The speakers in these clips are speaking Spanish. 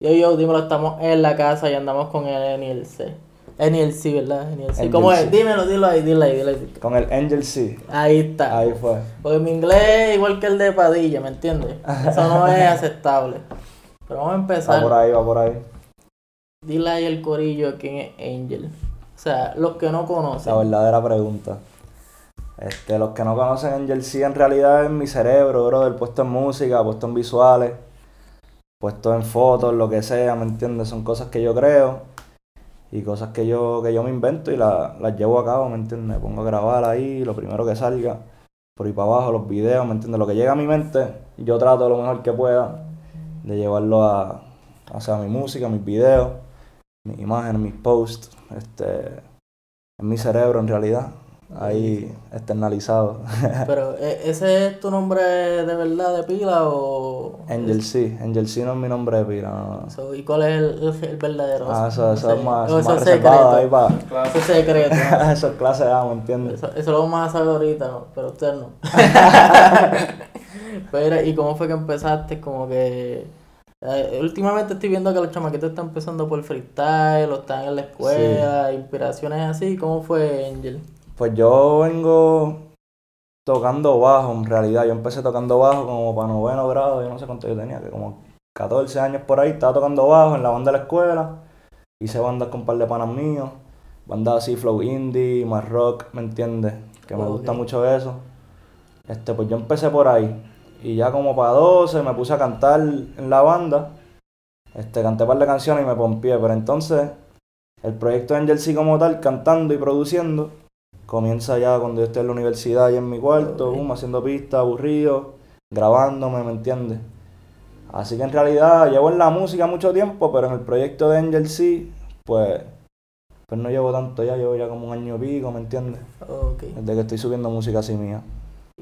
Yo, yo, dímelo, estamos en la casa y andamos con el NLC. NLC, ¿verdad? NLC. ¿Cómo es? Dímelo, dilo ahí, dilo ahí, dilo ahí. Con el Angel C. Ahí está. Ahí fue. Porque mi inglés es igual que el de Padilla, ¿me entiendes? Eso no es aceptable. Pero vamos a empezar. Va por ahí, va por ahí. Dile ahí el corillo quién es Angel. O sea, los que no conocen. La verdadera pregunta. Este, los que no conocen Angel C en realidad es mi cerebro, brother, puesto en música, puesto en visuales, puesto en fotos, lo que sea, ¿me entiendes? Son cosas que yo creo y cosas que yo, que yo me invento y las llevo a cabo, ¿me entiendes? Me pongo a grabar ahí, lo primero que salga, por ahí para abajo, los videos, ¿me entiendes? Lo que llega a mi mente, yo trato lo mejor que pueda de llevarlo a, o sea, mi música, mis videos, mis imágenes, mis posts, este, en mi cerebro en realidad ahí externalizado. Pero, ¿e-, ¿ese es tu nombre de verdad de pila o...? Angel C. Angel C no es mi nombre de pila, no. ¿Y cuál es el, el, verdadero? Ah, eso, eso es más, más eso reservado ahí para... Eso es secreto. eso es clase A, ¿me entiendes? Eso, lo vamos a saber ahorita, ¿no? pero usted no. pero, ¿y cómo fue que empezaste? Como que... Eh, últimamente estoy viendo que los chamaquitos están empezando por freestyle, o están en la escuela, inspiraciones así. ¿Cómo fue Angel? Pues yo vengo tocando bajo, en realidad. Yo empecé tocando bajo como para noveno grado, yo no sé cuánto yo tenía, que como 14 años por ahí, estaba tocando bajo en la banda de la escuela. Hice bandas con un par de panas míos, bandas así, flow indie, más rock, ¿me entiendes? Que me gusta mucho eso. Este, pues yo empecé por ahí. Y ya como para 12 me puse a cantar en la banda. Este, canté un par de canciones y me pompié. Pero entonces, el proyecto Angel sí como tal, cantando y produciendo, comienza ya cuando yo estoy en la universidad y en mi cuarto, haciendo pistas, aburrido, grabándome, ¿me entiendes? Así que en realidad llevo en la música mucho tiempo, pero en el proyecto de Angel C, pues, pues no llevo tanto ya, llevo ya como un año y pico, ¿me entiendes? Desde que estoy subiendo música así mía.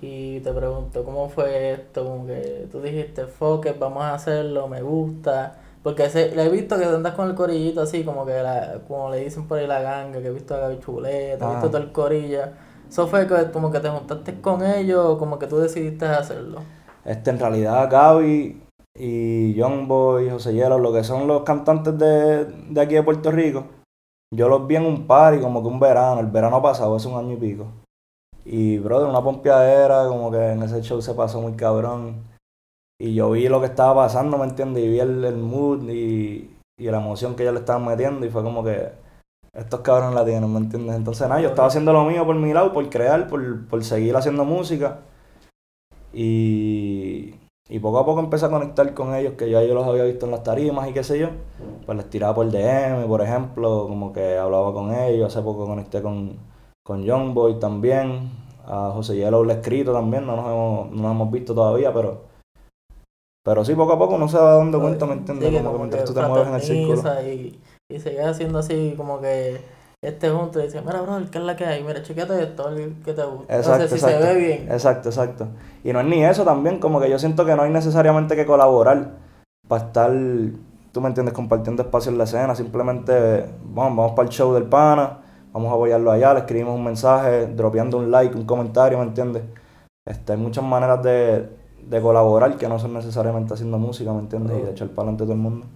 Y te pregunto, ¿cómo fue esto? Como que tú dijiste, fuck vamos a hacerlo, me gusta. Porque se, le he visto que andas con el corillito así, como que la, como le dicen por ahí la ganga, que he visto a Gaby Chuleta, he visto ah. todo el corillo. ¿Eso fue que, como que te juntaste con ellos o como que tú decidiste hacerlo? Este, en realidad Gaby y Young Boy, José Hielo, lo que son los cantantes de, de aquí de Puerto Rico, yo los vi en un par y como que un verano, el verano pasado, hace un año y pico. Y, brother, una pompeadera, como que en ese show se pasó muy cabrón. Y yo vi lo que estaba pasando, ¿me entiendes? Y vi el, el mood y, y, la emoción que ellos le estaban metiendo y fue como que estos cabrones la tienen, ¿me entiendes? Entonces, nada, yo estaba haciendo lo mío por mi lado, por crear, por, por seguir haciendo música. Y, y poco a poco empecé a conectar con ellos, que ya yo los había visto en las tarimas y qué sé yo. Pues les tiraba por DM, por ejemplo, como que hablaba con ellos. Hace poco conecté con, con Young Boy también. A José Yellow le he escrito también, no nos hemos, no nos hemos visto todavía, pero pero sí, poco a poco uno se va dando cuenta, ¿me entiendes? como, que mientras tú te mueves en el círculo. Y, y haciendo así como que este junto y dice, mira, bro, ¿qué es la que hay? Mira, chequete esto, que te gusta. Exacto, si se ve bien. Exacto, exacto. Y no es ni eso también, como que yo siento que no hay necesariamente que colaborar para estar, tú me entiendes, compartiendo espacio en la escena. Simplemente, vamos, vamos para el show del pana, vamos a apoyarlo allá, le escribimos un mensaje, dropeando un like, un comentario, ¿me entiendes? Este, hay muchas maneras de de colaborar que no son necesariamente haciendo música, ¿me entiendes? Y de echar para adelante todo el mundo.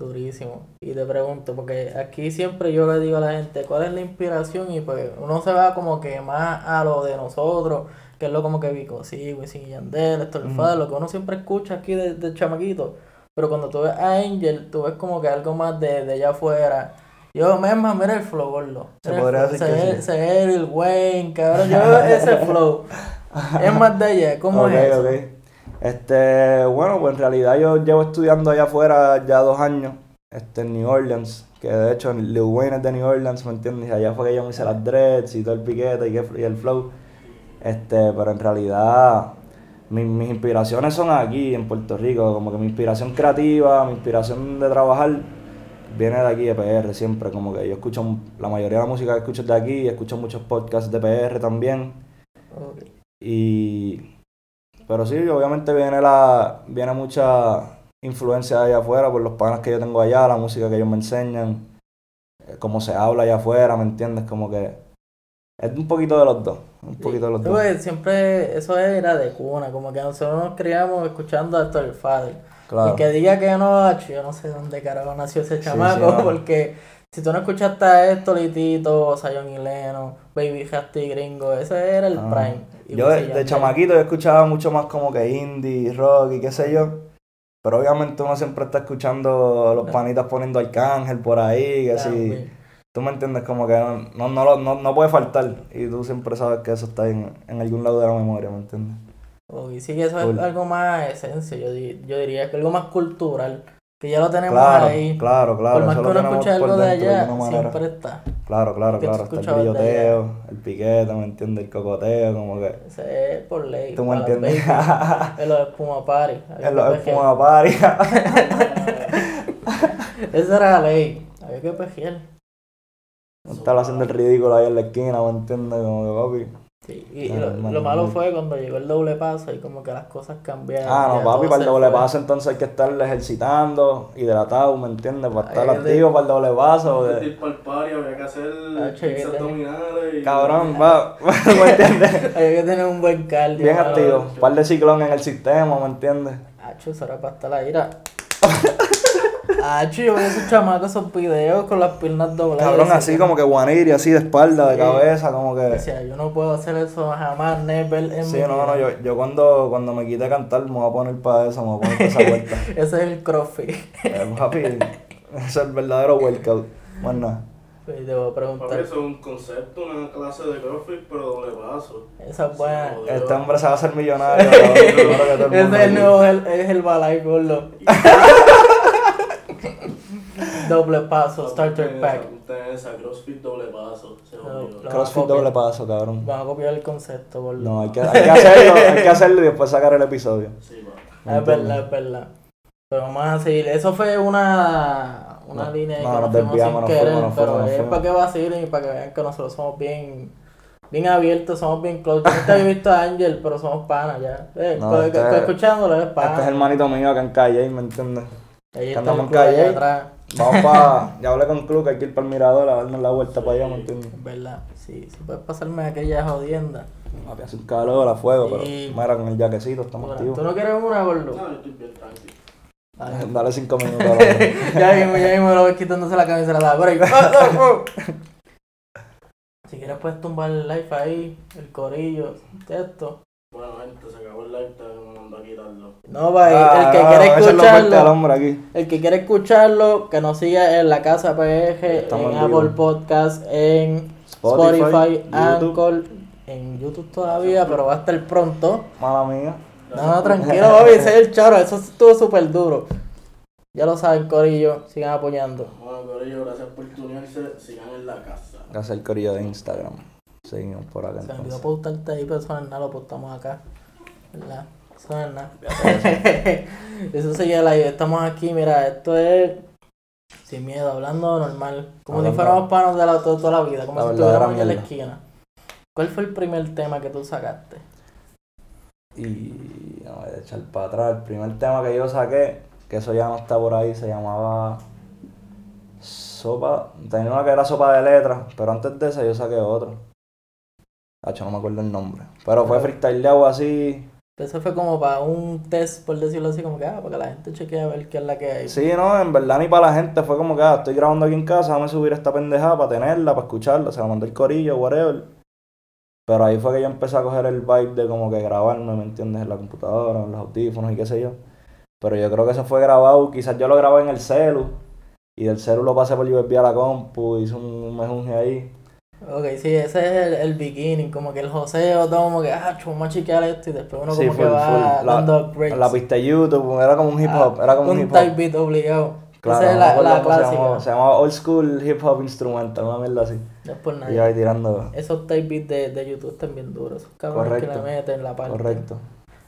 Durísimo. Y te pregunto, porque aquí siempre yo le digo a la gente, ¿cuál es la inspiración? Y pues uno se va como que más a lo de nosotros, que es lo como que Vico, sí, Wisin y Yandel, esto, el lo que uno siempre escucha aquí de, chamaquito. Pero cuando tú ves a Angel, tú ves como que algo más de, de allá afuera. Yo, misma, mira el flow, gordo. Se podría decir que sí. el Wayne, cabrón. Yo veo ese flow. es más de allá. ¿Cómo es eso? Este, bueno, pues en realidad yo llevo estudiando allá afuera ya dos años, este, en New Orleans, que de hecho Lil Wayne es de New Orleans, ¿me entiendes? Allá fue que yo me hice las dreads y todo el piquete y, el flow. Este, pero en realidad mis, mis inspiraciones son aquí en Puerto Rico, como que mi inspiración creativa, mi inspiración de trabajar viene de aquí de PR siempre, como que yo escucho la mayoría de la música que escucho es de aquí, escucho muchos podcasts de PR también. Y pero sí, obviamente viene la viene mucha influencia allá afuera por los panas que yo tengo allá, la música que ellos me enseñan, eh, cómo se habla allá afuera, ¿me entiendes? Como que es un poquito de los dos, un poquito de los dos. siempre eso era de cuna, como que nosotros nos criamos escuchando a el Father. Claro. Y que diga que no, yo no sé dónde carajo nació ese chamaco, sí, porque si tú no escuchaste a esto, Litito, Zion y Leno, Baby Hasty Gringo, ese era el Ah. prime. Yo pues, de, de chamaquito yo escuchaba mucho más como que indie, rock y qué sé yo. Pero obviamente uno siempre está escuchando los panitas poniendo Arcángel por ahí, que si... También. Tú me entiendes, como que no, no, no, no, no puede faltar. Y tú siempre sabes que eso está en, en algún lado de la memoria, ¿me entiendes? Oh, y sí eso Cool. es algo más esencia, yo, yo diría que algo más cultural, que ya lo tenemos Claro, ahí. claro, claro. por más que uno escuche algo de allá, siempre está. Claro, claro, claro. Está el brilloteo, el piquete, ¿me entiendes? El cocoteo, como que... Ese es por ley. ¿Tú me entiendes? babies. Es lo de espuma party. había Es lo que es pejear. como a party. Esa era la ley. Había que pejear. Estaba haciendo el ridículo ahí en la esquina, ¿me entiendes? Como que papi. Sí, y lo, lo malo fue cuando llegó el doble paso y como que las cosas cambiaron. Ah, no, papi, para el doble fue. paso entonces hay que estar ejercitando, hidratado, ¿me entiendes? Para estar Hay que activo para el doble paso. De de- ir para el party había que hacer Ah, que- abdominales y... Cabrón, va, ¿me entiendes? Había que tener un buen cardio. Bien activo, un par de ciclón en el sistema, ¿me entiendes? Acho, eso era para estar la ira. Acho, yo veo esos chamacos, esos videos con las piernas dobladas. Cabrón, así como que guaniri, así de espalda, de cabeza, como que... Decía, yo no puedo hacer eso jamás, never en Sí, mi no, vida. no, yo, yo cuando, cuando me quité a cantar me voy a poner para eso, me voy a poner para esa vuelta. Ese es el crossfit. Eh, papi, ese es el verdadero workout. Más nada. Pues debo Papi, preguntar. eso es un concepto, una clase de CrossFit, pero doble paso. Esa es buena. Sí, Este hombre se va a hacer millonario. el Ese es el nuevo el, es el balay, gordo. Doble paso, starter pack. Esa CrossFit doble paso. Se No. Crossfit doble paso, cabrón. Vamos a copiar el concepto, gordo. No, hay que, hay que hacerlo, hay que hacerlo y después sacar el episodio. Sí, va. Es verdad, es verdad. Pero vamos a seguir. Eso fue una, una No, línea ahí no, que nos fuimos desviamos, sin nos querer, fuimos, nos pero fuimos, es fuimos. para que vacilen y para que vean que nosotros somos bien, bien abiertos, somos bien close. Yo nunca había visto a Ángel, pero somos panas ya. Eh, No, co- este- co- escuchándolo es pana. Este es hermanito mío acá en calle, ¿me entiendes? Ahí está andamos en allá calle. atrás. Vamos para. Ya hablé con Club que hay que ir para el mirador a darnos la vuelta para allá, ¿me entiendes? Es verdad. Sí, si puedes pasarme aquella jodienda. Papi, hace un calor a fuego, pero mira, con el jaquecito estamos activos. ¿Tú no quieres una, gordo? No, yo estoy bien tranquilo. Dale. Dale cinco minutos ya mismo, ya mismo lo ves quitándose la camisa de la por ahí. ¡Ah! Si quieres puedes tumbar el live ahí, el corillo, esto. Bueno, gente, se acabó el live, te me mandó a quitarlo. No, va, Ah, el que no, quiere escucharlo, hombre aquí. el que quiere escucharlo, que nos siga en la casa PG, Estamos en. Apple Podcast, en Spotify, Spotify. Anchor, en YouTube todavía, pero va a estar pronto. Mala mía. No, no, tranquilo, papi, ese es el charo, eso estuvo súper duro. Ya lo saben, Corillo, sigan apoyando. Bueno, Corillo, gracias por tu unirse. Sigan en la casa. Gracias al corillo de Instagram. Seguimos por acá Se me olvidó postarte ahí, pero eso no lo postamos acá. ¿Verdad? Eso es nada. eso sería la idea. Estamos aquí, mira, esto es sin miedo, hablando normal. Como si fuéramos panos de la, toda, toda la vida, como La si estuviéramos en la esquina. ¿Cuál fue el primer tema que tú sacaste? Y no voy a echar para atrás. El primer tema que yo saqué, que eso ya no está por ahí, se llamaba Sopa. Tenía una que era sopa de letras, pero antes de esa yo saqué otro. Hacho, no me acuerdo el nombre. Pero fue freestyleado así. Eso fue como para un test, por decirlo así, como que, ah, para que la gente chequee a ver qué es la que hay. Sí, no, en verdad ni para la gente. Fue como que, ah, estoy grabando aquí en casa, déjame subir esta pendejada para tenerla, para escucharla. Se la mandó el corillo, whatever. Pero ahí fue que yo empecé a coger el vibe de como que grabarme, ¿me entiendes? En la computadora, en los audífonos y qué sé yo. Pero yo creo que eso fue grabado, quizás yo lo grabé en el celu. Y del celu lo pasé por USB a la compu, hice un mejunje ahí. Ok, sí, ese es el, el beginning, como que el joseo, todo como que, ah, chum, vamos a chequear esto y después uno Sí, como que full, va full. La- dando upgrades. La pista de YouTube, era como un hip hop, Ah, era como un, un hip type hop. beat obligado. Claro, Esa es la, la se llamaba. Se llamaba Old School Hip Hop Instrumental, una mierda así. No es por Y nada. yo ahí tirando. Esos type beats de, de YouTube están bien duros. Esos cabrones que le meten la parte. Correcto.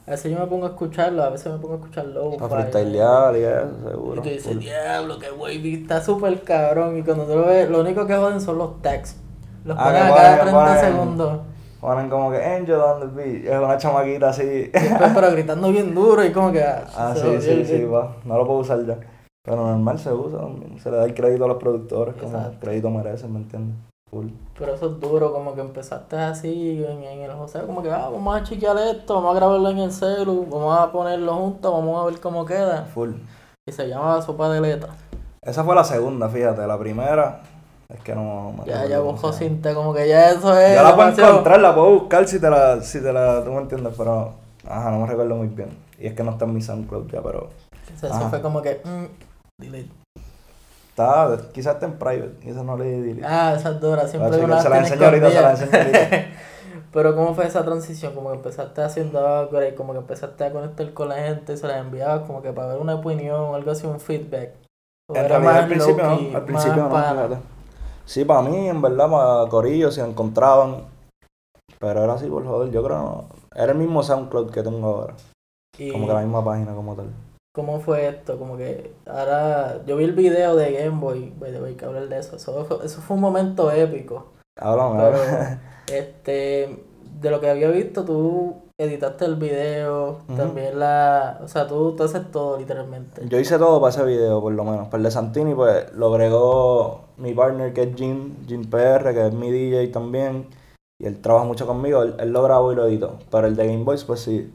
A veces yo me pongo a escucharlo, a veces me pongo a escuchar low. Para freestylear y eso, Y seguro. tú dices, diablo, que wavy, está súper cabrón. Y cuando tú lo ves, lo único que joden son los tags. Los Ah, ponen a cada ponen- 30 ponen- segundos. Ponen como que Angel on the. Es una chamaquita así. Después, pero gritando bien duro y como que. ah, se sí, sí, el- sí, va. No lo puedo usar ya. Pero normal se usa. Se le da el crédito a los productores como el crédito merecen, ¿me entiendes? Full. Pero eso es duro, como que empezaste así en, en el José, como que ah, vamos a chequear esto, vamos a grabarlo en el celu, vamos a ponerlo juntos, vamos a ver cómo queda. Full. Y se llama Sopa de Letras. Esa fue la segunda, fíjate. La primera es que no me Ya, ya llama. cinta, como que ya eso es. Yo la puedo demasiado- encontrar, la puedo buscar si te la, si te la, tú me entiendes, pero, ajá, no me recuerdo muy bien. Y es que no está en mi SoundCloud ya, pero Eso, fue como que. mm, delete. está, quizás está en private, y eso no le di delete. Ah, esa es dura, siempre una se la enseño ahorita, se la enseño ahorita. Pero ¿cómo fue esa transición? Como que empezaste haciendo algo y como que empezaste a conectar con la gente se la enviabas como que para ver una opinión o algo así, un feedback. O En realidad al principio no, al principio no. Sí, para mí, en verdad, para Corillo se encontraban, pero era así por joder, yo creo no. Era el mismo SoundCloud que tengo ahora, Y como que la misma página como tal. ¿Cómo fue esto? Como que ahora yo vi el video de Game Boy, by the way, que hablar de eso. Eso fue, eso fue un momento épico. Háblame, Pero, este, de lo que había visto, tú editaste el video, también la, o sea, tú, tú haces todo literalmente. Yo hice todo para ese video, por lo menos. Para el de Santini, pues lo agregó mi partner que es Jim, Jim PR, que es mi DJ también. Y él trabaja mucho conmigo, él, él lo grabó y lo editó. Pero el de Game Boys, pues sí,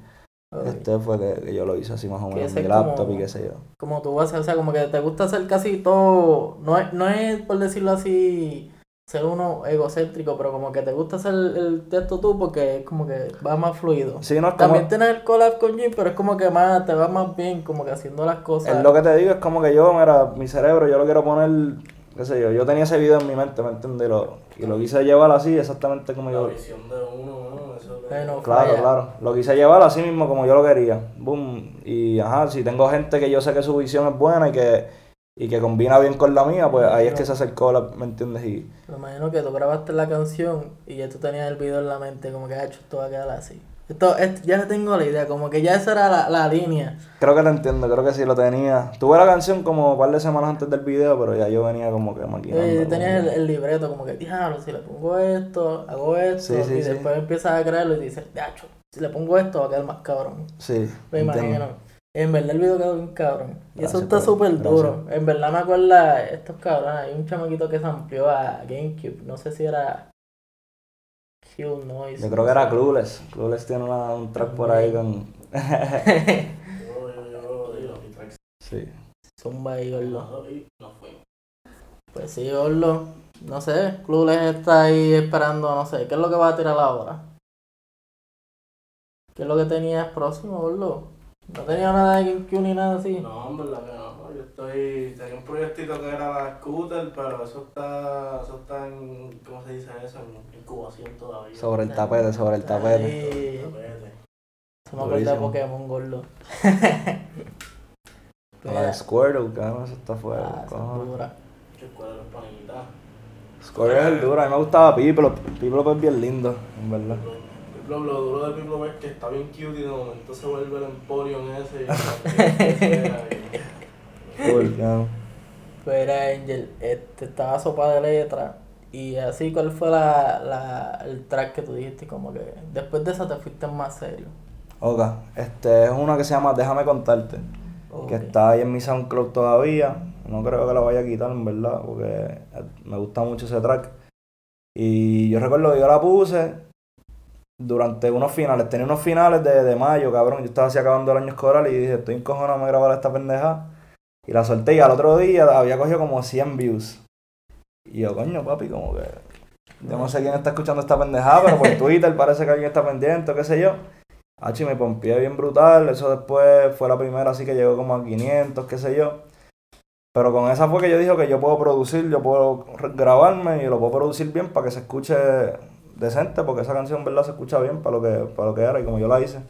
este fue que, que yo lo hice así más o menos, ese mi como- laptop y qué sé yo. Como tú haces, o sea, como que te gusta hacer casi todo, no es, no es por decirlo así, ser uno egocéntrico, pero como que te gusta hacer el texto tú porque es como que va más fluido. Sí, no es como... También tienes el collab con Jim, pero es como que más, te va más bien, como que haciendo las cosas. Es lo que te digo, es como que yo, mira, mi cerebro, yo lo quiero poner, qué sé yo, yo tenía ese video en mi mente, ¿me entiendes? Y lo, y lo quise llevar así, exactamente como La yo... visión de uno, ¿no? Eso es Bueno, Claro, falla. claro. Lo quise llevar así mismo como yo lo quería. Boom. Y ajá, si tengo gente que yo sé que su visión es buena y que, y que combina bien con la mía, pues ahí es que se acercó, la, ¿me entiendes? Y Me imagino que tú grabaste la canción y ya tú tenías el video en la mente, como que, ha hecho esto va a quedar así. Esto, esto- ya tengo la idea, como que ya esa era la, la línea. creo que lo entiendo, creo que sí lo tenía. Tuve la canción como un par de semanas antes del video, pero ya yo venía como que maquinando. Y como tenías el, el libreto, como que, diablo, si le pongo esto, hago esto, Sí, sí, y sí. después empiezas a crearlo y dices, diacho, si le pongo esto va a quedar más cabrón. Sí, Me entiendo. imagino. En verdad el video quedó bien cabrón. Y eso está súper duro. En verdad me acuerda estos cabrones. Hay un chamaquito que se amplió a GameCube. No sé si era Q Noise. Yo creo que era Clueless. Clueless tiene una- un track por ahí con... Yo, yo, yo, yo, mi track sí. Zumba y fue. Pues sí, Gordo. No sé. Clueless está ahí esperando, no sé. ¿Qué es lo que va a tirar ahora? ¿Qué es lo que tenías próximo, Gordo? No tenía nada de GameCube ni nada así. No, en verdad que no. Yo estoy. Tenía un proyectito que era la scooter, pero eso está. Eso está en. ¿Cómo se dice eso? En incubación todavía. Sobre el tapete, sobre el tapete. Tapete. Se me acuerda de. Pokémon Gordo. La de Squirtle, cabrón, eso está fuera. Ah, esa es dura. Cuadro es panita. Squirtle es el duro, a mí me gustaba Piplo. Piplo es bien lindo, en verdad. Lo, lo duro de Piplo es que está bien cute y de momento se vuelve el Emporium ese. Y, y- Full, ya. Pues era Angel, este, estaba sopa de letra. Y así, ¿cuál fue la, la, el track que tú dijiste? Como que después de eso te fuiste más serio. Ok, este es una que se llama Déjame contarte. Que está ahí en mi SoundCloud todavía. No creo que la vaya a quitar, en verdad, porque me gusta mucho ese track. Y yo recuerdo que yo la puse durante unos finales. Tenía unos finales de, de mayo, cabrón. Yo estaba así acabando el año escolar y dije, estoy encojonado me grabar esta pendeja. Y la solté y al otro día había cogido como 100 views. Y yo, coño, papi, como que... Yo no sé quién está escuchando esta pendejada, pero por Twitter parece que alguien está pendiente, o qué sé yo. Hachi, me pompié bien brutal. Eso después fue la primera, así que llegó como a 500, qué sé yo. Pero con esa fue que yo dije que yo puedo producir, yo puedo grabarme y lo puedo producir bien para que se escuche decente, porque esa canción, verdad, se escucha bien para lo que, para lo que era y como yo la hice.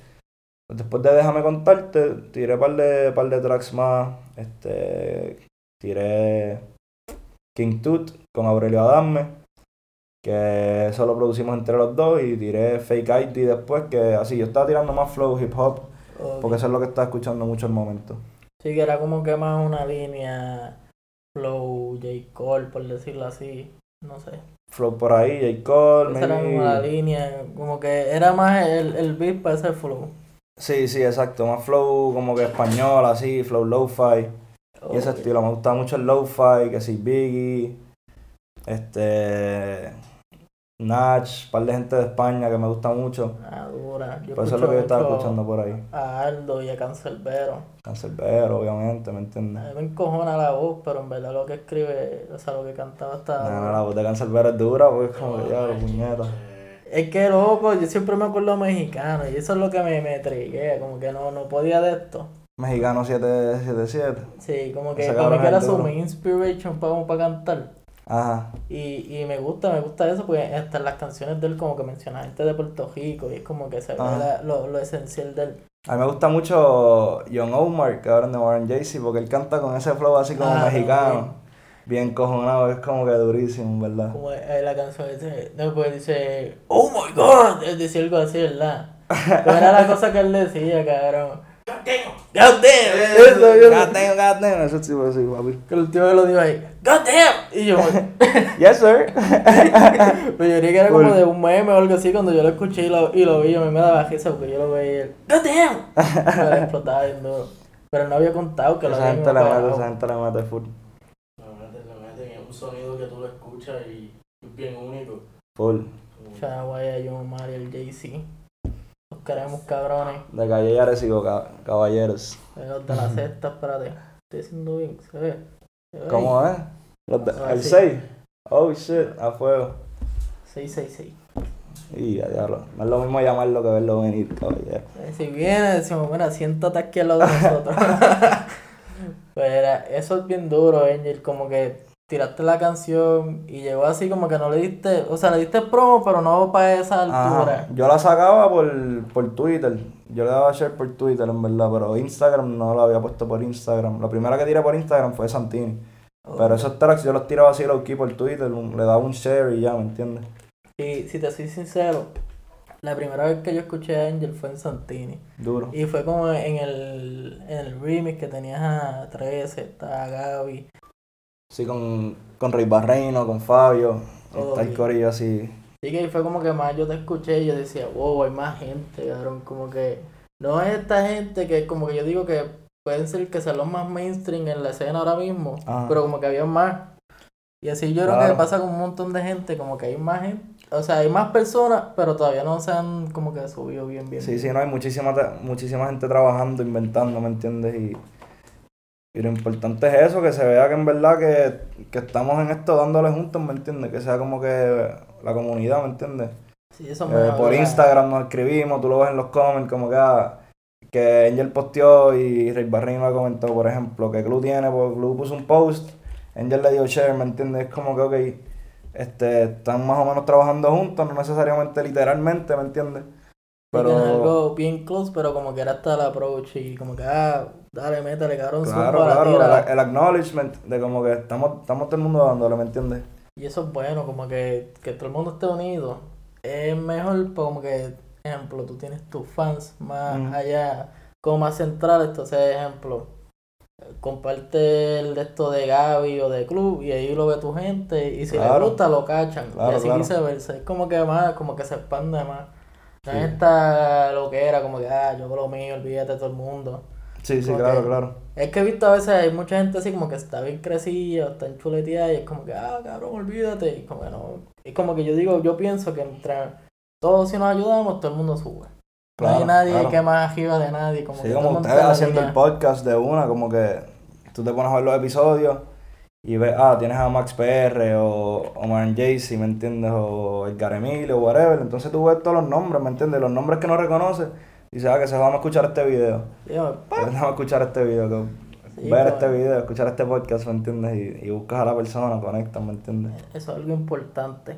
Después de Déjame contarte, tiré par de, par de tracks más. Este, tiré King Tut con Aurelio Adame, que eso lo producimos entre los dos, y tiré Fake ID después, que así yo estaba tirando más flow hip hop, porque eso es lo que estaba escuchando mucho el momento. Sí, que era como que más una línea flow, J. Cole, por decirlo así. No sé. Flow por ahí, J. Cole, Esa era como la maybe. línea, como que era más el, el beat para ese flow. Sí, sí, exacto, más flow como que español, así, flow lo-fi. Y ese estilo, me gusta mucho el lo-fi, que si Biggie, Este. Nach, un par de gente de España que me gusta mucho. Ah, dura. Yo Pues eso es lo que yo estaba escuchando por ahí. A Aldo y a Cancerbero. Cancerbero, obviamente, ¿me A entiendes? mí me encojona la voz, pero en verdad lo que escribe, o sea, lo que cantaba está. No, no, la voz de Cancerbero es dura, porque es como que ya, los puñetas. Es que loco, yo siempre me acuerdo mexicano y eso es lo que me, me triguea, como que no, no podía de esto. Mexicano 777. Sí, como que como cabrón que era su inspiration para, para cantar. Ajá. Y, y me gusta, me gusta eso, porque hasta las canciones de él como que menciona gente de Puerto Rico y es como que se ve la- lo, lo esencial de él. A mí me gusta mucho John Omar, que ahora es de Warren Jaycee, porque él canta con ese flow así como Ah, mexicano. Bien cojonado, es como que durísimo, ¿verdad? Como eh, la canción dice, después dice, oh my god, él decía algo así, ¿verdad? Pero era la cosa que él decía, cabrón. God damn. Eso, yo. God damn, god damn. Eso sí, pues sí, papi. Que el tío me lo dijo ahí, God damn. Y yo, Yes, sir. pero yo creía que era como de un meme o algo así, cuando yo lo escuché y lo, y lo vi, yo me daba risa porque yo lo veía y él, God damn. Le explotaba bien duro. Pero no había contado que lo Esa habían gente mete, operado. esa gente le mete full. Le meten, le meten, es un sonido que tú lo escuchas y es bien único. Full. Chawaya, John Mario, el Jay-Z. Los queremos cabrones. De calle y caballeros. Los de la sexta, espérate. Estoy haciendo bien, se ve. ¿Cómo es? Los de- Ah, el sí. 6. Oh shit, a fuego. 666. Y a diablo. No es lo mismo llamarlo que verlo venir, caballero. Eh, Si viene, decimos, bueno, siéntate aquí al lado de nosotros. Pero eso es bien duro, Angel. Como que tiraste la canción y llegó así como que no le diste, o sea, le diste promo, pero no para esa altura. Ajá. Yo la sacaba por, por Twitter. Yo le daba share por Twitter, en verdad. Pero Instagram no la había puesto por Instagram. La primera que tiré por Instagram fue Santini. Pero esos tracks yo los tiraba así low key por Twitter. le daba un share y ya, ¿me entiendes? Y si te soy sincero, la primera vez que yo escuché a Angel fue en Santini. Duro. Y fue como en el, en el remix que tenías a 13, estaba Gaby. Sí, con, con Rey Barreino, con Fabio. Todo Está el corillo así. Así que fue como que más yo te escuché y yo decía, wow, hay más gente, cabrón. Como que no es esta gente que como que yo digo que pueden ser que sean los más mainstream en la escena ahora mismo, Ajá. pero como que había más. Y así yo creo que pasa con un montón de gente, como que hay más gente, o sea, hay más personas, pero todavía no se han como que subido bien, bien. Sí, bien. sí, no hay muchísima, muchísima gente trabajando, inventando, ¿me entiendes? Y, y lo importante es eso, que se vea que en verdad que, que estamos en esto dándole juntos, ¿me entiendes? Que sea como que la comunidad, ¿me entiendes? Sí, eso Eh, me por habla- Instagram nos escribimos, tú lo ves en los comments, como que, ah, que Angel posteó y Rey Barrino comentó, por ejemplo, que Club tiene, porque Club puso un post, Angel le dio share, ¿me entiendes? Es como que, ok, este, están más o menos trabajando juntos, no necesariamente literalmente, ¿me entiendes? Pero... Pero, algo bien close, pero como que era hasta el approach y como que, ah, dale, métele, cabrón, claro, claro, el, el acknowledgement de como que estamos, estamos todo el mundo dándole, ¿me entiendes? Y eso es bueno, como que, que todo el mundo esté unido. Es mejor, pues, como que, ejemplo, tú tienes tus fans más allá, como más centrales. Entonces, ejemplo, comparte el de esto de Gaby o de Club y ahí lo ve tu gente. Y si Claro. les gusta, lo cachan. Claro, y así claro. viceversa. Es como que más, como que se expande más. No Sí. es esta lo que era, como que, ah, yo con lo mío, olvídate de todo el mundo. Sí, sí, claro, claro. Es que he visto a veces hay mucha gente así como que está bien crecida, está en chuleteada y es como que, ah, cabrón, olvídate. Y como que no. Es como que yo digo, yo pienso que entre todos si nos ayudamos, todo el mundo sube. no hay Claro, nadie claro. que más arriba de nadie. Como Sí, que como el ustedes haciendo el podcast de una, como que tú te pones a ver los episodios y ves, ah, tienes a Max PR o Omar Jaycee, ¿me entiendes? O Edgar Emilio, whatever. Entonces tú ves todos los nombres, ¿me entiendes? Los nombres que no reconoces. Y dices, ah, que se vamos a escuchar este video. Pa, Vamos a escuchar este video. que- Sí, ver como- este video, escuchar este podcast, ¿me entiendes? Y, y buscas a la persona, conectas, ¿me entiendes? Eso es algo importante.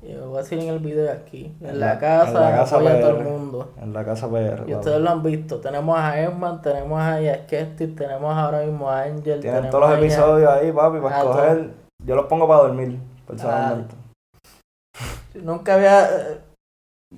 Y lo voy a decir en el video aquí. En, En la, la- casa, en la casa apoya a todo el mundo. En la casa PR. Y ustedes lo han visto. Tenemos a Edman, tenemos a Yaskesti, tenemos ahora mismo a Angel. Tienen todos los episodios ahí, papi, para escoger. Yo los pongo para dormir, personalmente. Nunca había.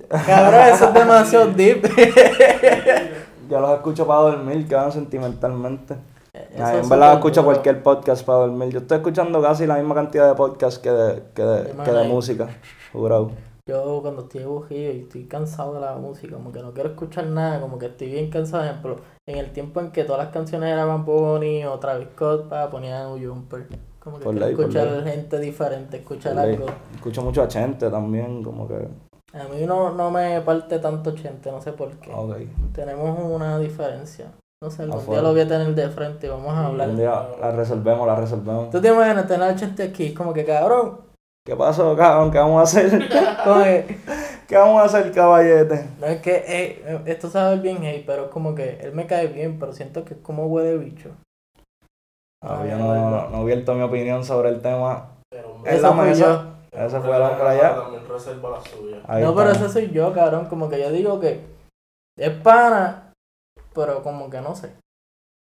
Cabrón, eso es demasiado deep. Yo los escucho para dormir, que van sentimentalmente. Ay, en verdad escucho duro. cualquier podcast para dormir. Yo estoy escuchando casi la misma cantidad de podcasts que de, que de, que música. Jurado. Yo cuando estoy aburrido y estoy cansado de la música, como que no quiero escuchar nada, como que estoy bien cansado. Ejemplo, en el tiempo en que todas las canciones eran Bunny o Travis Scott, pa, ponían un Jumper. Como que Por quiero ley, por escuchar gente diferente, escuchar Por algo. Escucho mucho a Chente también, como que. A mí no, no me parte tanto Chente, no sé por qué. Ok. Tenemos una diferencia. No sé, algún Afuera. día lo voy a tener de frente y vamos a hablar. Un día la resolvemos, la resolvemos. ¿Tú te imaginas tener a Chente aquí? Como que cabrón. ¿Qué pasó, cabrón? ¿Qué vamos a hacer? Que, ¿Qué vamos a hacer, caballete? no es que, eh, esto sabe bien, hey, pero es como que él me cae bien, pero siento que es como huele bicho. No, Ay, yo no, no, no he abierto mi opinión sobre el tema. Pero En la mesa. Ese fue el hombre allá. También reserva la suya. Ahí no, pero ese soy yo, cabrón. Como que yo digo que es pana, pero como que no sé.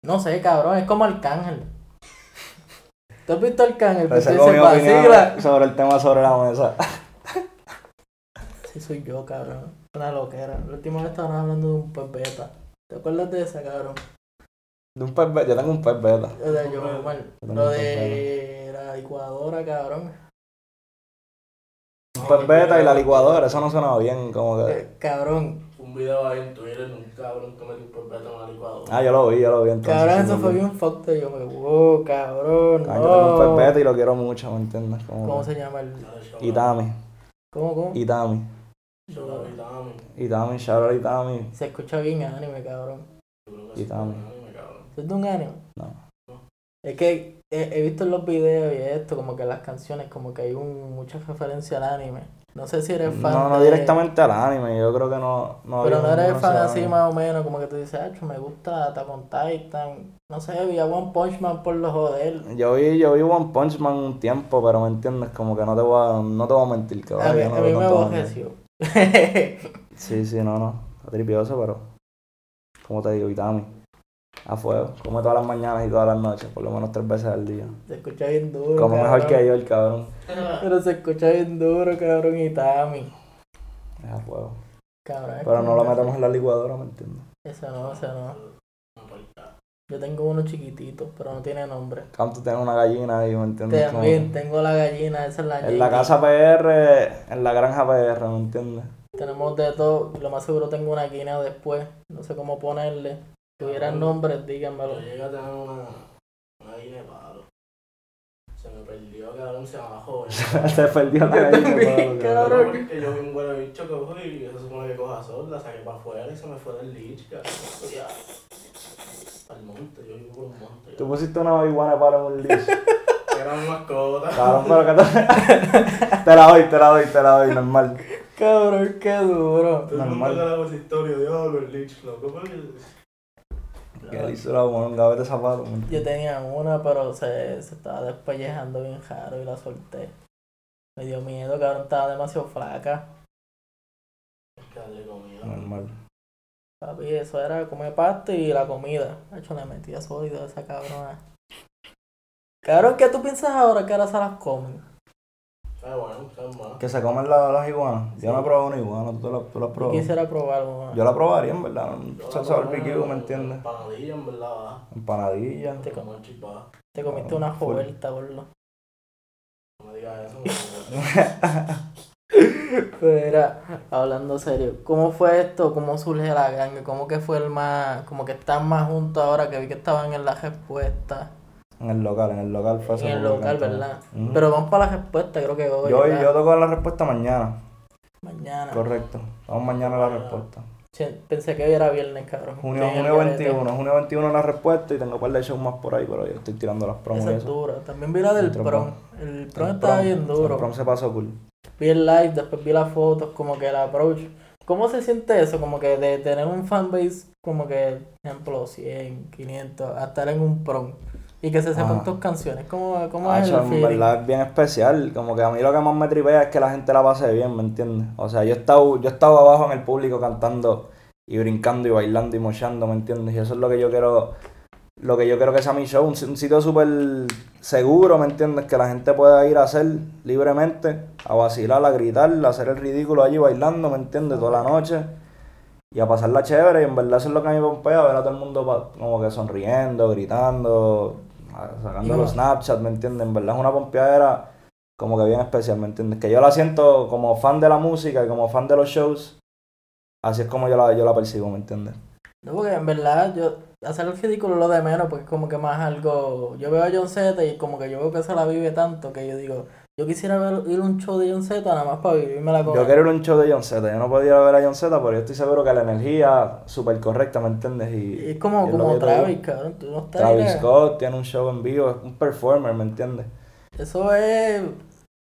No sé, cabrón, es como Arcángel. ¿Tú has visto Arcángel? Mi vacila. opinión sobre el tema sobre la mesa. Sí, soy yo, cabrón. Una loquera. La última vez estaban hablando de un pez beta. ¿Te acuerdas de esa, cabrón? De un pez beta. Yo tengo un pez beta. Lo de yo, mal. Lo de la licuadora, cabrón. Un pez beta y la licuadora. Eso no sonaba bien, como que. Eh, cabrón. Un video ahí en Twitter de un cabrón que metió un perpetuo en una licuadora. Ah, yo lo vi, yo lo vi entonces. Cabrón, eso fue bien fucked. Yo me wow, cabrón. Ah, Yo tengo un No. beta y lo quiero mucho, ¿me entiendes? Como ¿Cómo que- se llama el.? Itami. ¿Cómo, cómo? Itami. También. Itami, shout out Itami. Se escucha bien anime, cabrón. ¿Tú es de un anime? No. Es que he, he visto en los videos y esto, como que las canciones, como que hay un, mucha referencia al anime. No sé si eres fan. No, no de- directamente al anime. Yo creo que no. no Pero no eres fan así anime. más o menos, como que tú dices, ah, me gusta Attack on Titan. No sé, vi a One Punch Man por los joder. Yo vi, yo vi One Punch Man un tiempo, pero me entiendes, como que no te voy a, no te voy a mentir, que A mí, no a mí me aborreció. Sí, sí, no, no. Está tripioso, pero. Como te digo, Itami. A fuego. Come todas las mañanas y todas las noches, por lo menos tres veces al día. se escucha bien duro. Como mejor que yo, el cabrón. Pero se escucha bien duro, cabrón, y Tami. Es a fuego. Cabrón. es Pero no como- lo metemos en la licuadora, ¿me entiendes? Ese no, ese no. No importa. Yo tengo uno chiquitito, pero no tiene nombre. Canto tiene una gallina ahí, ¿me entiendes? Como También tengo la gallina, esa es la En la casa PR, en la granja PR, ¿me entiendes? Tenemos de todo, lo más seguro tengo una guinea después. No sé cómo ponerle. Si hubieran nombres, díganmelo. Yo llegué a tener una, una guinea de palo. Se me perdió, cabrón, se bajó. Se perdió la gallina. también, Pablo, cabrón. Porque yo vi un huele bicho que cojo y se supone que coja sol, la saqué para afuera y se me fue del lich, cabrón. Ya. Al monte, yo vivo por un monte. Tú pusiste una marihuana para un leash. Era mi mascota. Cabrón, pero que te... te la doy, te la doy, te la doy, normal. Cabrón, qué duro. Normal. hago esa historia, diablo, el lich, loco, porque... Que le hizo la buena, un gavete de zapatos. ¿me Yo tenía una, pero se, se estaba despellejando bien raro y la solté. Me dio miedo, cabrón, estaba demasiado flaca. Que darle comida. Normal. Papi, eso era comer pasto y la comida. De hecho, le metía sólido a esa cabrona. Cabrón, ¿qué tú piensas ahora que ahora se las comen? Bueno, más. Que se comen la- las iguanas. Yo no he probado una iguana, tú la, tú la has Yo probado. quisiera probar una. Yo la probaría, en verdad. Un salsa barbecue, en- ¿me entiendes? Empanadilla, en verdad. Empanadilla. Te, chipa. te comiste una jovelta, boludo. No me digas eso. no Pero era, hablando serio, ¿cómo fue esto? ¿Cómo surge la ganga? ¿Cómo que fue el más, como que están más juntos ahora que vi que estaban en la respuesta? En el local, en el local fue En el local. ¿verdad? Pero vamos para la respuesta, creo que hoy. yo, ¿verdad? yo toco la respuesta mañana. Mañana. Correcto. Vamos mañana a la respuesta. Pensé que hoy era viernes, cabrón. Junio, el junio garete. 21, junio 21 la respuesta y tengo un par de shows más por ahí, pero yo estoy tirando las promos Esa es eso. dura. También vi la del prom. El prom estaba bien El duro. prom se pasó cool. Vi el live, después vi las fotos, como que el approach. ¿Cómo se siente eso? Como que de tener un fanbase, como que, ejemplo, 100, 500, a estar en un prom. Y que se sepan tus canciones. ¿Cómo, cómo es Hacho, el en verdad es bien especial. Como que a mí lo que más me tripea es que la gente la pase bien, ¿me entiendes? O sea, yo he estado, yo he estado abajo en el público cantando y brincando y bailando y mochando, ¿me entiendes? Y eso es lo que yo quiero, lo que yo quiero que sea mi show, un, un sitio súper seguro, ¿me entiendes? Que la gente pueda ir a hacer libremente, a vacilar, a gritar, a hacer el ridículo allí bailando, ¿me entiendes? Toda la noche. Y a pasarla chévere, y en verdad eso es lo que a mí me pompea, ver a todo el mundo como que sonriendo, gritando, sacando Igual. los Snapchat, ¿me entiendes? En verdad es una pompeadera como que bien especial, ¿me entiendes? Que yo la siento como fan de la música y como fan de los shows, así es como yo la, yo la percibo, ¿me entiendes? No, porque en verdad yo hacer el ridículo lo de menos, porque es como que más algo. Yo veo a John Z y como que yo veo que se la vive tanto que yo digo, yo quisiera ver, ir a un show de John Z nada más para vivirme la cosa. Yo quiero ir a un show de John Z. Yo no podía ir a ver a John Z, pero yo estoy seguro que la energía súper correcta, ¿me entiendes? Y, Y es como, y como. Travis, cabrón. Tú no estás Travis Scott tiene un show en vivo, es un performer, ¿me entiendes? Eso es.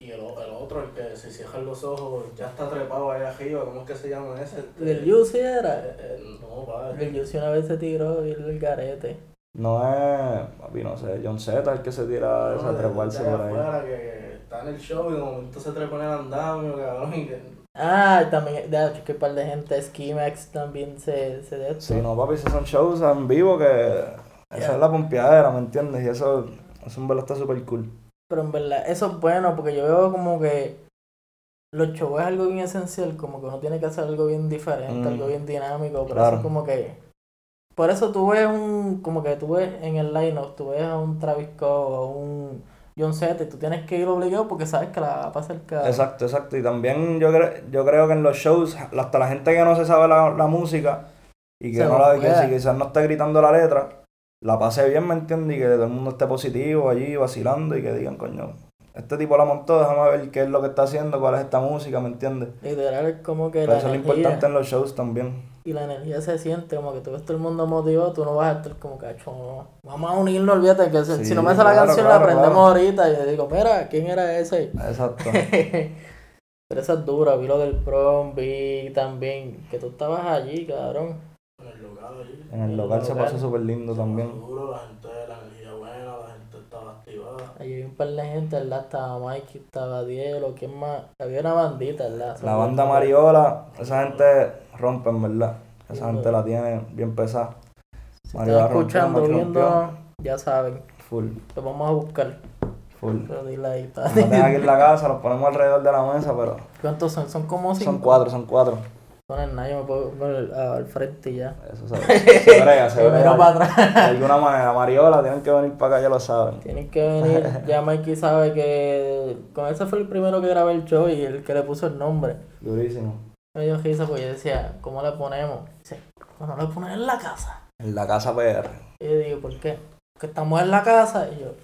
Y el, el otro, el que se cierran los ojos, ya está trepado ahí arriba, ¿cómo es que se llama ese? El Juicy era. Eh, eh, no, pa. El Juicy una vez se tiró y el garete. No es, papi, no sé, John Z el que se tira esa No, treparse de- de por ahí. afuera, que está en el show y de momento se trepa en el andamio, cabrón, y que... Ah, también, de hecho, que un par de gente, Skimax también se, se de esto. Sí, no, papi, esos son shows en vivo que esa Yeah. es la pompeadera, ¿me entiendes? Y eso, eso en verdad está súper cool. Pero en verdad, eso es bueno porque yo veo como que los shows es algo bien esencial, como que uno tiene que hacer algo bien diferente, Mm. algo bien dinámico, pero Claro. eso como que... Por eso tú ves un, como que tú ves en el line-up, tú ves a un Travis Scott o a un John y tú tienes que ir obligado porque sabes que la va a pasar cada... Exacto, exacto. Y también yo, cre- yo creo que en los shows, hasta la gente que no se sabe la, la música y que, Se no la, que si quizás no esté gritando la letra, la pase bien, ¿me entiendes? Y que todo el mundo esté positivo allí, vacilando y que digan, coño, este tipo la montó, déjame ver qué es lo que está haciendo, cuál es esta música, ¿me entiendes? Literal es como que Pero la eso es lo importante en los shows también. Y la energía se siente, como que tú ves todo el mundo motivado, tú no vas a estar como que, "Acho, no, vamos a unirnos, olvídate que si, Sí, si no me hace la canción claro, la aprendemos claro. ahorita y yo digo, mira, ¿quién era ese? Exacto. Pero eso es duro, vi lo del prom, vi también que tú estabas allí, cabrón. En el local allí. En el El local se pasó súper lindo también. Duro, la gente, la energía buena, la gente estaba activada. Allí vi un par de gente, ¿verdad? Estaba Mikey, estaba Dielo, ¿quién más? Había una bandita, ¿verdad? La banda Mariola, esa gente rompe, en verdad. Esa gente la tiene bien pesada. Si Mariola están escuchando, viendo, ya saben, Full, lo vamos a buscar. full. Pero dile ahí, aquí en la casa, los ponemos alrededor de la mesa, pero ¿Cuántos son? Son como cinco. son cuatro, son cuatro. Son el nada, yo me puedo poner al frente y ya. Eso se, se brega, se Yo miro brega. para atrás. De alguna manera, Mariola, tienen que venir para acá, ya lo saben. Tienen que venir. Ya Mikey sabe que con ese fue el primero que grabé el show y el que le puso el nombre. Durísimo. Me dio risa porque yo decía, ¿cómo le ponemos? Dice, ¿cómo le pones en la casa? En la casa PR. Y yo digo, ¿por qué? Porque estamos en la casa y yo,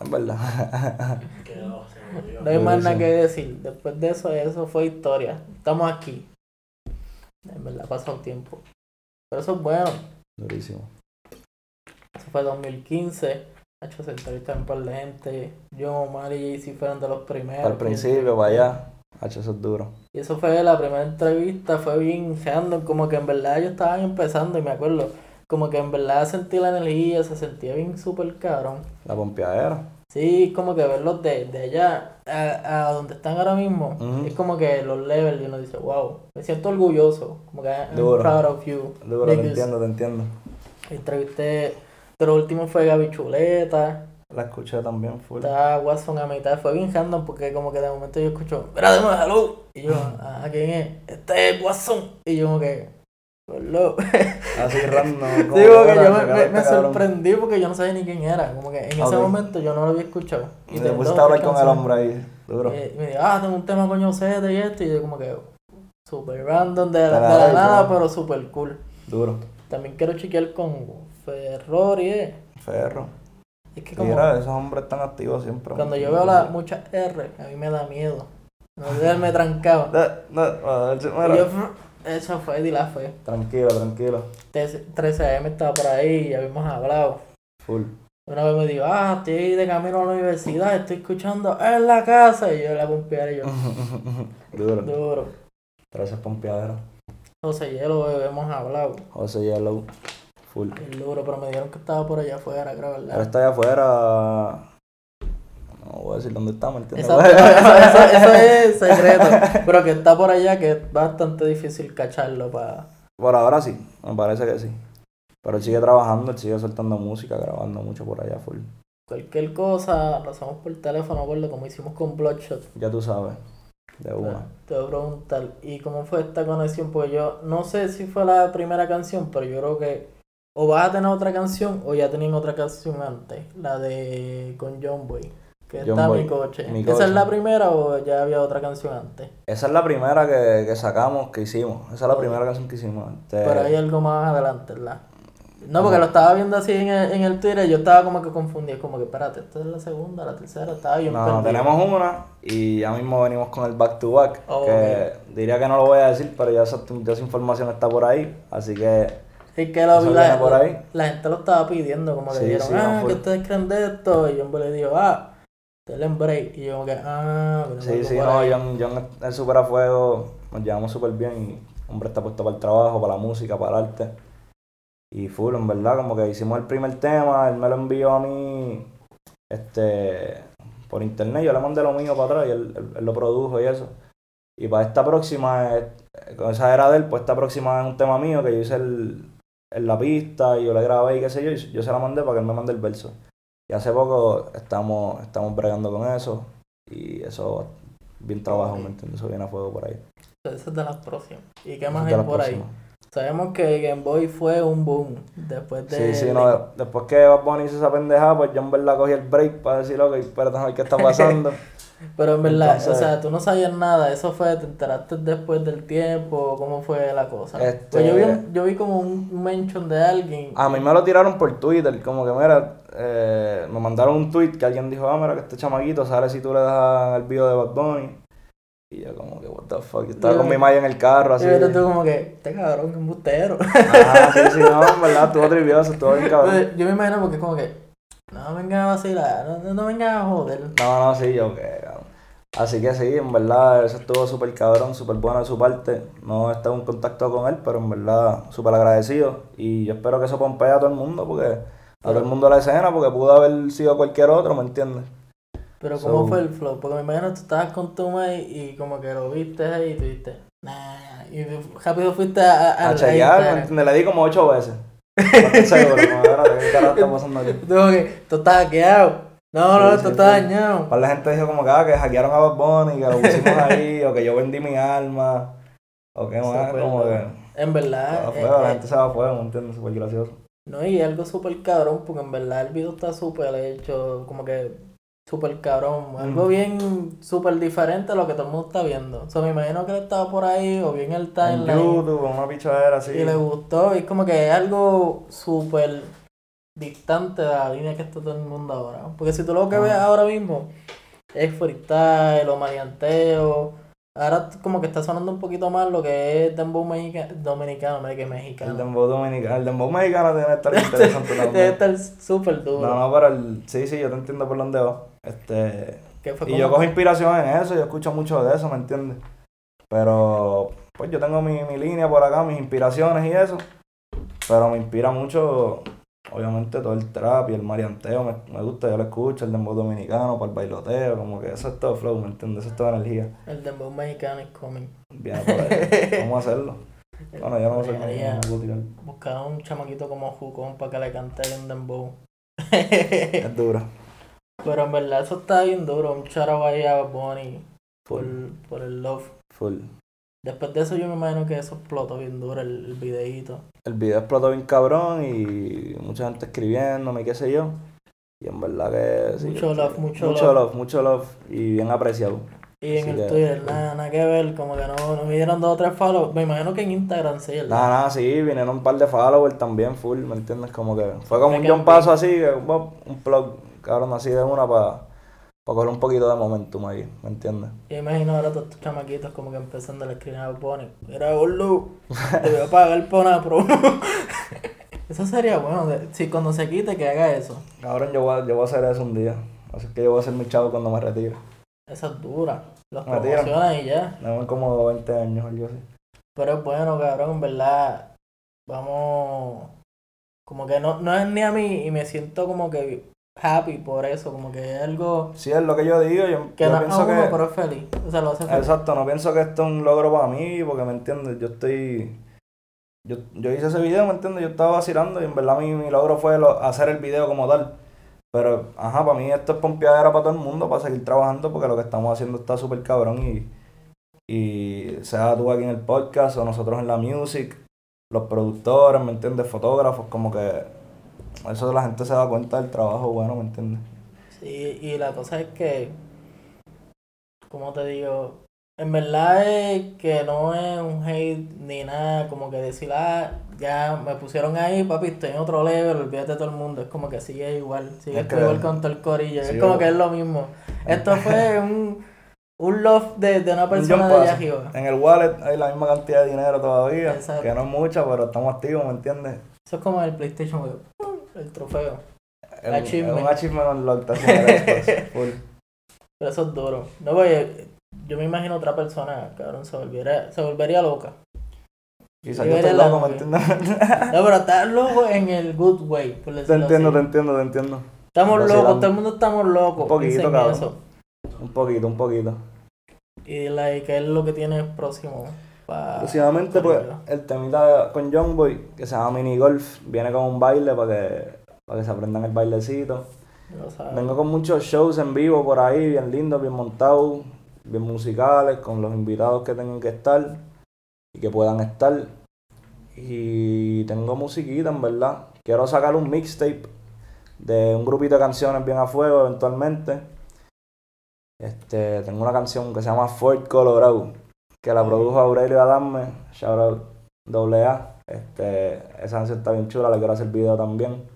Es verdad. Quedó, se murió. no hay más nada que decir. Después de eso, eso fue historia. Estamos aquí. En verdad, ha pasado tiempo. Pero eso es bueno. Durísimo. Eso fue 2015. Hacho, se entrevistaron un par de gente. Yo, Omar y Jay-Z fueron de los primeros. Al principio, para allá. Hacho, eso es duro. Y eso fue la primera entrevista, fue bien random, como que en verdad ellos estaban empezando y me acuerdo, como que en verdad sentí la energía, se sentía bien súper cabrón. La pompeadera. Sí, como que verlos de, de allá a, a donde están ahora mismo, es como que los levels y uno dice, wow, me siento orgulloso, como que I'm Duro. proud of you. Duro, te niggas". entiendo, te entiendo. Entrevisté, pero último fue Gaby Chuleta, La escuché también full. estaba Watson a mitad, fue bien random porque como que de momento yo escucho, mira, dame salud, y yo, ah, ¿quién es? Este es Watson, y yo como que, "Hello". Así random. como Sí, porque yo me, me- me sorprendí porque yo no sabía ni quién era. Como que en ese momento yo no lo había escuchado. Y te pusiste a hablar con el hombre ahí. Duro. Y, y me dijo, ah, tengo un tema con Yosete y esto. Y yo como que, super random, de la de la nada, pero super cool. Duro. También quiero chequear con Ferrori, eh. Ferro. Es que como Mira, esos hombres están activos siempre. cuando yo veo la, muchas R, a mí me da miedo. No me trancaba. No, no, a eso fue, di la fe. Tranquilo, tranquilo. 13 AM estaba por ahí y habíamos hablado. Full. Una vez me dijo, ah, estoy de camino a la universidad, estoy escuchando en la casa. Y yo la pompeara y yo, Duro. duro. Gracias, pompeadera. José bebé, hemos hablado. José Yellow. Full. El duro, pero me dijeron que estaba por allá afuera, creo, Ahora ¿verdad? está allá afuera. No voy a decir dónde está, ¿me entiendes? Exacto, eso, eso- eso es secreto. Pero que está por allá, que es bastante difícil cacharlo para... Por ahora sí, me parece que sí. Pero él sigue trabajando, él sigue soltando música, grabando mucho por allá, full. Cualquier cosa, lo hacemos por teléfono, acuerdo, como hicimos con Bloodshot. Ya tú sabes. De una. te voy a preguntar, ¿y cómo fue esta conexión? Porque yo no sé si fue la primera canción, pero yo creo que o vas a tener otra canción o ya tenían otra canción antes, la de con John Boy, que John está Boy, mi coche. Mi ¿Esa es la primera o ya había otra canción antes? Esa es la primera que, que sacamos, que hicimos. Esa es la primera canción que hicimos. Este, Pero hay algo más adelante, ¿verdad? No, porque lo estaba viendo así en el, en el Twitter y yo estaba como que confundido, como que espérate, esta es la segunda, la tercera, estaba bien No, perdido. tenemos una y ya mismo venimos con el back to back. Oh, que diría que no lo voy a decir, pero ya esa, ya esa información está por ahí. Así que Es que lo vi, la, por ahí. la gente lo estaba pidiendo, como que Sí, dijeron, sí, ah, que ustedes creen de esto, y yo le digo, ah, denle en break, y yo como que, ah, pero sí, sí, no. John, John es súper a fuego. Nos llevamos súper bien. Y hombre está puesto para el trabajo, para la música, para el arte. Y full, en verdad, como que hicimos el primer tema, él me lo envió a mí este por internet, yo le mandé lo mío para atrás y él, él- él lo produjo y eso. Y para esta próxima, eh, con esa era de él, pues esta próxima es un tema mío que yo hice el, en la pista y yo le grabé y qué sé yo, y yo se la mandé para que él me mande el verso. Y hace poco estamos, estamos bregando con eso y eso, bien trabajo, ¿me entiendes? Eso viene a fuego por ahí. Esa es de las próximas. ¿Y qué más hay por ahí? Sabemos que Game Boy fue un boom después de... Sí, sí, no, de- después que Bad Bunny hizo esa pendejada, pues yo en verdad cogí el break para decir, ok, espérate a ver qué está pasando. Pero en verdad, Entonces- o sea, tú no sabías nada, eso fue, te enteraste después del tiempo, ¿cómo fue la cosa? Este- Pues yo vi, un- yo vi como un mention de alguien. A mí me lo tiraron por Twitter, como que mira, eh, me mandaron un tweet que alguien dijo, ah, mira que este chamaquito sale si tú le das el video de Bad Bunny. Y yo como que, what the fuck, yo estaba Yo- con mi malla en el carro, así. y ahorita tú como que, este cabrón, que embustero. Ah, sí, sí, no, en verdad, estuvo trivioso, estuvo bien cabrón. Entonces, yo me imagino porque es como que, no vengan a vacilar, no, no, no vengan a joder. No, no, sí, yo que cabrón. Así que sí, en verdad, eso estuvo súper cabrón, súper bueno de su parte. No he estado en contacto con él, pero en verdad, súper agradecido. Y yo espero que eso pompee a todo el mundo, porque a todo el mundo de la escena, porque pudo haber sido cualquier otro, ¿me entiendes? Pero ¿cómo So- fue el flow? Porque me imagino que tú estabas con tu May y como que lo viste ahí y tú dijiste, nah, y rápido fuiste a, a, A chequear, ¿me? Le di como ocho veces. No estoy seguro, "Espérate, ¿qué carajo está pasando aquí? Tú estás hackeado. No, no, Sí, esto sí, está dañado. Para la gente dijo como que, ah, que hackearon a Bad Bunny, que lo pusimos ahí, o que yo vendí mi alma, o que más, fue como que... En verdad, va eh, fuego, la eh, gente se va a fuego, ¿me entiendes? Súper gracioso. no, y algo súper cabrón, porque en verdad el video está súper hecho, como que súper cabrón, algo Mm. bien súper diferente a lo que todo el mundo está viendo. O sea, me imagino que él estaba por ahí, o bien el En timeline, YouTube, una pichadera así. y le gustó, y es como que es algo súper distante de la línea que está todo el mundo ahora. Porque si tú lo que Ah. ves ahora mismo es freestyle o marianteo, ahora como que está sonando un poquito más lo que es dembow mexica- dominicano, que mexicano. El dembow dominicano, el dembow mexicano debe estar interesante Debe también. estar súper duro. No, no, pero el, sí, sí, yo te entiendo por dónde va. Este, y yo cojo inspiración en eso, yo escucho mucho de eso, ¿me entiendes? Pero, pues yo tengo mi, mi línea por acá, mis inspiraciones y eso. Pero me inspira mucho, obviamente, todo el trap y el marianteo, me, me gusta, yo lo escucho, el dembow dominicano, para el bailoteo, como que eso es todo flow, ¿me entiendes? Eso es toda energía. El dembow mexicano es coming. Viene por ahí. Vamos a hacerlo. Bueno, yo no sé buscar a un chamaquito como Jucón para que le cante un dembow. Es duro. Pero en verdad eso está bien duro. Un charo ahí a Bonnie por, el love. Full. Después de eso yo me imagino que eso explotó bien duro el, el videíto. El video explotó bien cabrón y mucha gente escribiéndome y qué sé yo. Y en verdad que sí. Mucho love, mucho mucho love. Mucho love y bien apreciado. Y en Así el que- Twitter, nada, nada que ver, como que no, no me dieron dos o tres follows. Me imagino que en Instagram sí, ¿verdad? Nada, nada, sí, vinieron un par de followers también, full, ¿me entiendes? Como que fue como Me un John Paso así, bop, un plug, cabrón, así de una para coger un poquito de momentum ahí, ¿me entiendes? Y me imagino ahora todos estos chamaquitos como que empezando a escribir a Bonnie. Mira, boludo, te voy a pagar por una promo. eso sería bueno, si cuando se quite que haga eso. Cabrón, yo voy, a, yo voy a hacer eso un día. Así que yo voy a ser mi chavo cuando me retire. Esa es dura. Los Me tiran. y ya. Tengo como 20 años, algo así. Pero es bueno, cabrón, en verdad. Vamos. Como que no, no es ni a mí y me siento como que happy por eso. Como que es algo Sí, es lo que yo digo, yo, que yo no pienso que... pero es feliz. O sea, lo hace feliz. Exacto, no pienso que esto es un logro para mí, porque me entiendes, yo estoy. Yo, yo hice ese video, ¿me entiendes? Yo estaba vacilando y en verdad mi, mi logro fue lo- hacer el video como tal. Pero, ajá, para mí esto es pompeadera para todo el mundo, para seguir trabajando, porque lo que estamos haciendo está súper cabrón y. Y sea tú aquí en el podcast o nosotros en la music, los productores, ¿me entiendes? Fotógrafos, como que. Eso la gente se da cuenta del trabajo bueno, ¿me entiendes? Sí, y la cosa es que. Como te digo. En verdad es que no es un hate ni nada, como que decir, ah, ya me pusieron ahí, papi, estoy en otro level, olvídate de todo el mundo. Es como que sigue igual, sigue igual con todo el corillo. Sí, es como que es lo mismo. Esto fue un, un love de, de una Un persona de allá arriba. En el wallet hay la misma cantidad de dinero todavía, Exacto. que no es mucha, pero estamos activos, ¿me entiendes? Eso es como el PlayStation, güey. El trofeo. Es Achievement. un achievement unlocked el full. Pero eso es duro. No, porque yo me imagino otra persona, cabrón, se volviera, se volvería loca. Quizás Yo yo estoy loco, ¿me entiendes? No, pero estás loco en el good way, por Te entiendo, así. te entiendo, te entiendo. Estamos locos, todo el mundo estamos locos. Un poquito, cabrón. eso. Un poquito, un poquito. Y like, ¿qué es lo que tiene próximo? Próximamente, pues, el temita con Young Boy, que se llama Mini Golf, viene con un baile para que, para que se aprendan el bailecito. Vengo con muchos shows en vivo por ahí, bien lindos, bien montados, bien musicales, con los invitados que tengan que estar y que puedan estar. Y tengo musiquita, en verdad. Quiero sacar un mixtape de un grupito de canciones bien a fuego eventualmente. Este, tengo una canción que se llama Fort Colorado, que la produjo Aurelio Adame, shout out doble A. Este, esa canción está bien chula, le quiero hacer video también.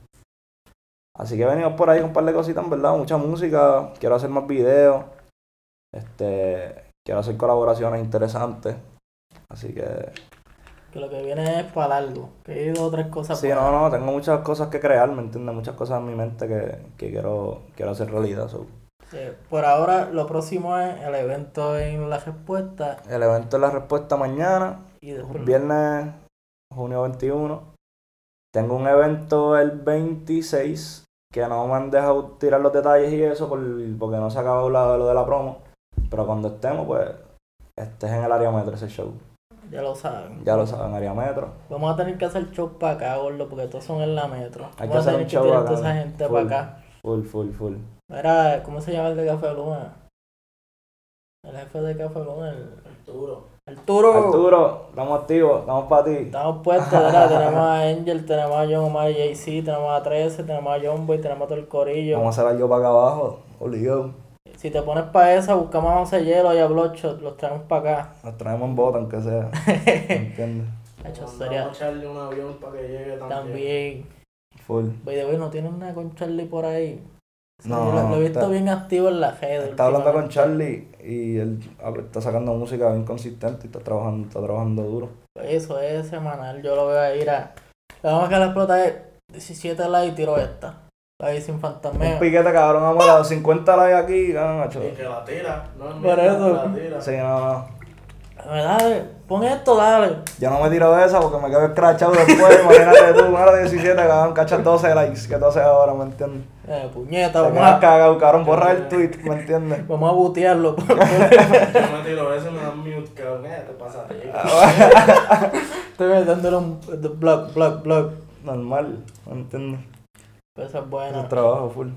Así que venimos por ahí con un par de cositas, en verdad, mucha música, quiero hacer más videos, este, quiero hacer colaboraciones interesantes. Así que Que lo que viene es para largo. Que hay dos o tres cosas sí, no, no, tengo muchas cosas que crear, ¿me entiendes? Muchas cosas en mi mente que, que quiero, quiero hacer realidad. so. Por ahora, lo próximo es el evento en la respuesta El evento es la respuesta mañana, y después. viernes, junio 21. Tengo un evento el 26 que no me han dejado tirar los detalles y eso por- porque no se ha acabado lo de la promo. Pero cuando estemos, pues, este es en el área metro ese show. Ya lo saben. Ya lo saben, área metro. Vamos a tener que hacer show para acá, gordo, porque todos son en la metro. Hay que Vamos a hacer tener un que show tirar acá, toda esa gente full. para acá. Full, full, full. Era, ¿cómo se llama el de Café Luna? El jefe de Café Luna, el Arturo. Arturo. Arturo, estamos activos, estamos para ti. Estamos puestos, ¿verdad? tenemos a Angel, tenemos a John Omar y JC, tenemos a 13, tenemos a John Boy, tenemos a todo el corillo. Vamos a hacer algo para acá abajo, obligado. Si te pones para esa, buscamos a José Hielo y a Bloodshot, los traemos para acá. Nos traemos en bota, aunque sea. ¿Me entiendes? Mandamos sería a echarle un avión para que llegue también. también. Full. By the way, ¿no tienen nada con Charlie por ahí? Sí, No, lo, lo he visto está- bien activo en la redes. Estaba hablando con. Charlie y él está sacando música bien consistente y está trabajando, está trabajando duro. Eso es semanal, yo lo voy a ir a. Le vamos a que la explota es 17 likes y tiro esta. Ahí sin fantasmeo. Un piquete cabrón, vamos a los 50 likes aquí, ganan macho. Y que la tira, no es Por eso. la tira. Sí, no, no. Dale, pon esto, dale. Yo no me tiro de esa porque me quedo escrachado después. Imagínate tú, una de 17, cabrón, cachas 12 likes, que tú haces ahora, ¿me entiendes? Eh, puñeta, Te vamos a, cagado, cabrón, borra el tweet, ¿me entiendes? vamos a butearlo. Yo me tiro eso y me dan mute, cabrón. ¿Qué te pasa? Estoy dándole un blog, blog, blog. Normal, ¿me entiendes? Pero eso es Es bueno. un trabajo full.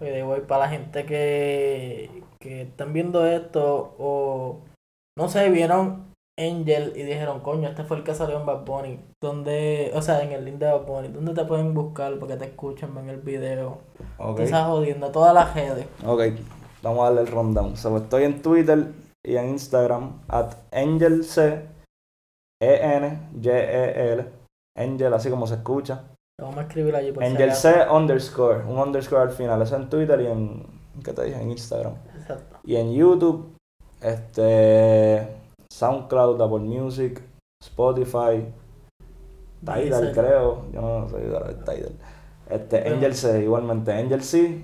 De voy para la gente que, que están viendo esto o no sé, vieron Angel y dijeron, coño, este fue el que salió en Bad Bunny. Donde, o sea, en el link de Bad Bunny. ¿Dónde te pueden buscar para que te escuchen, ven el video? Ok. Te estás jodiendo todas las redes. Ok, vamos a darle el rundown. So, estoy en Twitter y en Instagram at AngelC E N G E L Angel así como se escucha. Lo vamos a escribir allí por si Angel acaso. C underscore, un underscore al final. Eso en Twitter y en ¿qué te dije? En Instagram. Exacto. Y en YouTube, este SoundCloud, Apple Music, Spotify, Tidal creo, yo no soy de Tidal. Este, Bueno. Angel C, igualmente, Angel C,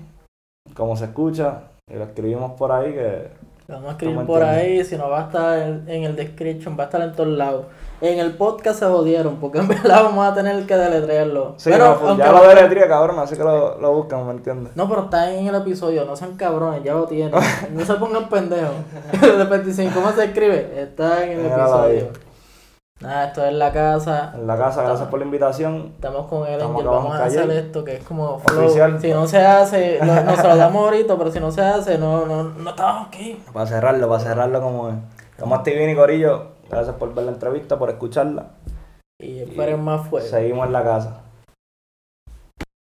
como se escucha, y lo escribimos por ahí que Lo vamos a escribir ¿Cómo por ahí, si no va a estar en, en el description, va a estar en todos lados. En el podcast se jodieron, porque en verdad vamos a tener que deletrearlo. Sí, Pero, no, pues, ya lo deletría, cabrón, así que lo, lo buscan, ¿me entiendes? No, pero está en el episodio, no sean cabrones, ya lo tienen. No se pongan pendejos. De 25, ¿cómo se escribe? Está en el episodio. Nada, esto es la casa. En la casa, gracias por la invitación. Estamos con el Estamos vamos a hacer esto que es como flow. Oficial. Si no se hace, no, nos lo damos ahorita, pero si no se hace, no, no, no estamos aquí. Para cerrarlo, para cerrarlo como es. Estamos activos y Corillo, gracias por ver la entrevista, por escucharla. Y esperen más fuego. Seguimos en la casa.